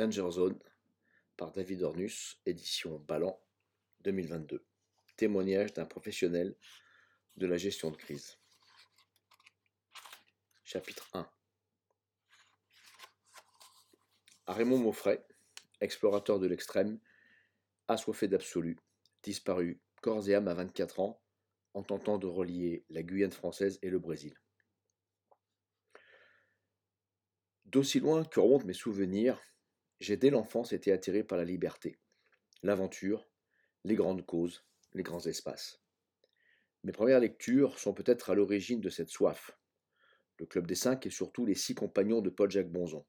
Danger Zone par David Ornus, édition Ballant 2022. Témoignage d'un professionnel de la gestion de crise. Chapitre 1 À Raymond Maufray, explorateur de l'extrême, assoiffé d'absolu, disparu corps et âme à 24 ans, en tentant de relier la Guyane française et le Brésil. D'aussi loin que remontent mes souvenirs, j'ai dès l'enfance été attiré par la liberté, l'aventure, les grandes causes, les grands espaces. Mes premières lectures sont peut-être à l'origine de cette soif. Le Club des Cinq et surtout les six compagnons de Paul-Jacques Bonzon.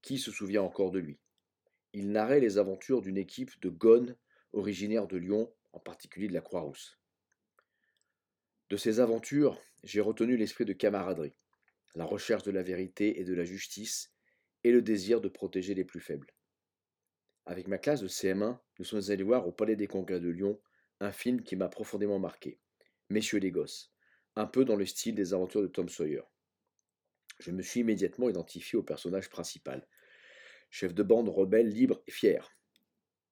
Qui se souvient encore de lui? Il narrait les aventures d'une équipe de gones originaire de Lyon, en particulier de la Croix-Rousse. De ces aventures, j'ai retenu l'esprit de camaraderie, la recherche de la vérité et de la justice, et le désir de protéger les plus faibles. Avec ma classe de CM1, nous sommes allés voir au Palais des Congrès de Lyon un film qui m'a profondément marqué, Messieurs les Gosses, un peu dans le style des aventures de Tom Sawyer. Je me suis immédiatement identifié au personnage principal, chef de bande rebelle libre et fier.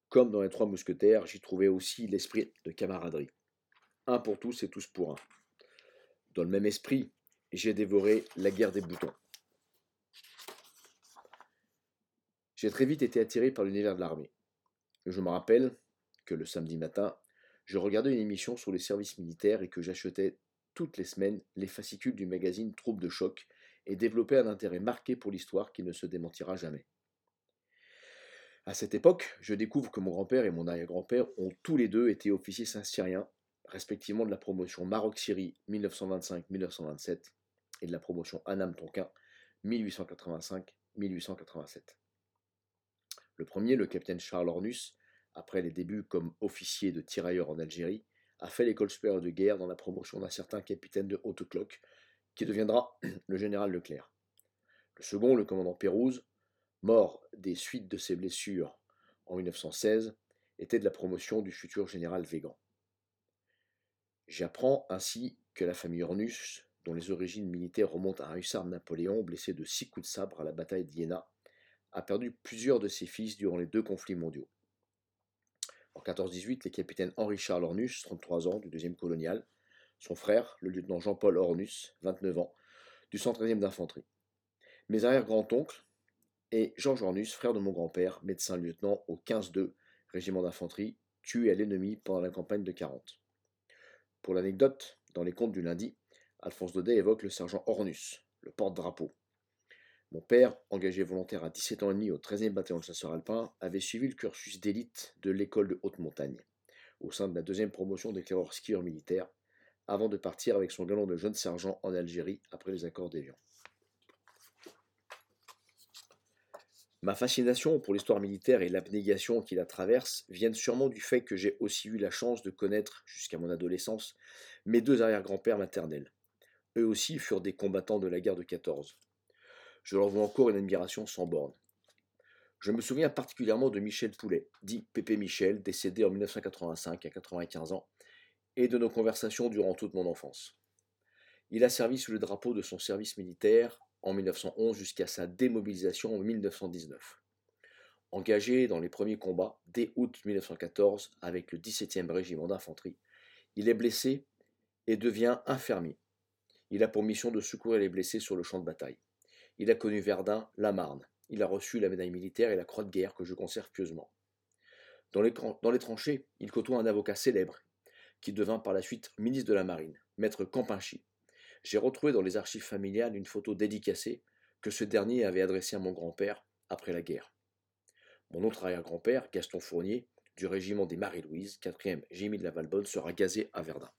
Comme dans les Trois Mousquetaires, j'y trouvais aussi l'esprit de camaraderie. Un pour tous et tous pour un. Dans le même esprit, j'ai dévoré La guerre des boutons. J'ai très vite été attiré par l'univers de l'armée. Je me rappelle que le samedi matin, je regardais une émission sur les services militaires et que j'achetais toutes les semaines les fascicules du magazine Troupes de choc et développais un intérêt marqué pour l'histoire qui ne se démentira jamais. À cette époque, je découvre que mon grand-père et mon arrière-grand-père ont tous les deux été officiers saint-syriens, respectivement de la promotion Maroc-Syrie 1925-1927 et de la promotion Annam-Tonkin 1885-1887. Le premier, le capitaine Charles Ornus, après les débuts comme officier de tirailleurs en Algérie, a fait l'école supérieure de guerre dans la promotion d'un certain capitaine de haute cloque, qui deviendra le général Leclerc. Le second, le commandant Pérouse, mort des suites de ses blessures en 1916, était de la promotion du futur général Végan. J'apprends ainsi que la famille Ornus, dont les origines militaires remontent à un hussard Napoléon blessé de six coups de sabre à la bataille d'Iéna, a perdu plusieurs de ses fils durant les deux conflits mondiaux. En 1418, les capitaines Henri-Charles Ornus, 33 ans, du 2e colonial, son frère, le lieutenant Jean-Paul Ornus, 29 ans, du 113e d'infanterie. Mes arrière-grands-oncles et Georges Ornus, frère de mon grand-père, médecin-lieutenant au 15-2, régiment d'infanterie, tué à l'ennemi pendant la campagne de 40. Pour l'anecdote, dans les contes du lundi, Alphonse Daudet évoque le sergent Ornus, le porte-drapeau, mon père, engagé volontaire à 17 ans et demi au 13e bataillon de chasseurs alpins, avait suivi le cursus d'élite de l'école de haute montagne, au sein de la deuxième promotion d'éclaireurs skieurs militaires, avant de partir avec son galon de jeune sergent en Algérie après les accords d'Évian. Ma fascination pour l'histoire militaire et l'abnégation qui la traverse viennent sûrement du fait que j'ai aussi eu la chance de connaître, jusqu'à mon adolescence, mes deux arrière-grands-pères maternels. Eux aussi furent des combattants de la guerre de 14 je leur vois encore une admiration sans borne. Je me souviens particulièrement de Michel Poulet, dit Pépé Michel, décédé en 1985 à 95 ans, et de nos conversations durant toute mon enfance. Il a servi sous le drapeau de son service militaire en 1911 jusqu'à sa démobilisation en 1919. Engagé dans les premiers combats dès août 1914 avec le 17e régiment d'infanterie, il est blessé et devient infirmier. Il a pour mission de secourir les blessés sur le champ de bataille. Il a connu Verdun, la Marne. Il a reçu la médaille militaire et la croix de guerre que je conserve pieusement. Dans les, tranchées, il côtoie un avocat célèbre, qui devint par la suite ministre de la Marine, maître Campinchy. J'ai retrouvé dans les archives familiales une photo dédicacée que ce dernier avait adressée à mon grand-père après la guerre. Mon autre arrière-grand-père, Gaston Fournier, du régiment des Marie-Louise, 4e Gémy de la Valbonne, sera gazé à Verdun.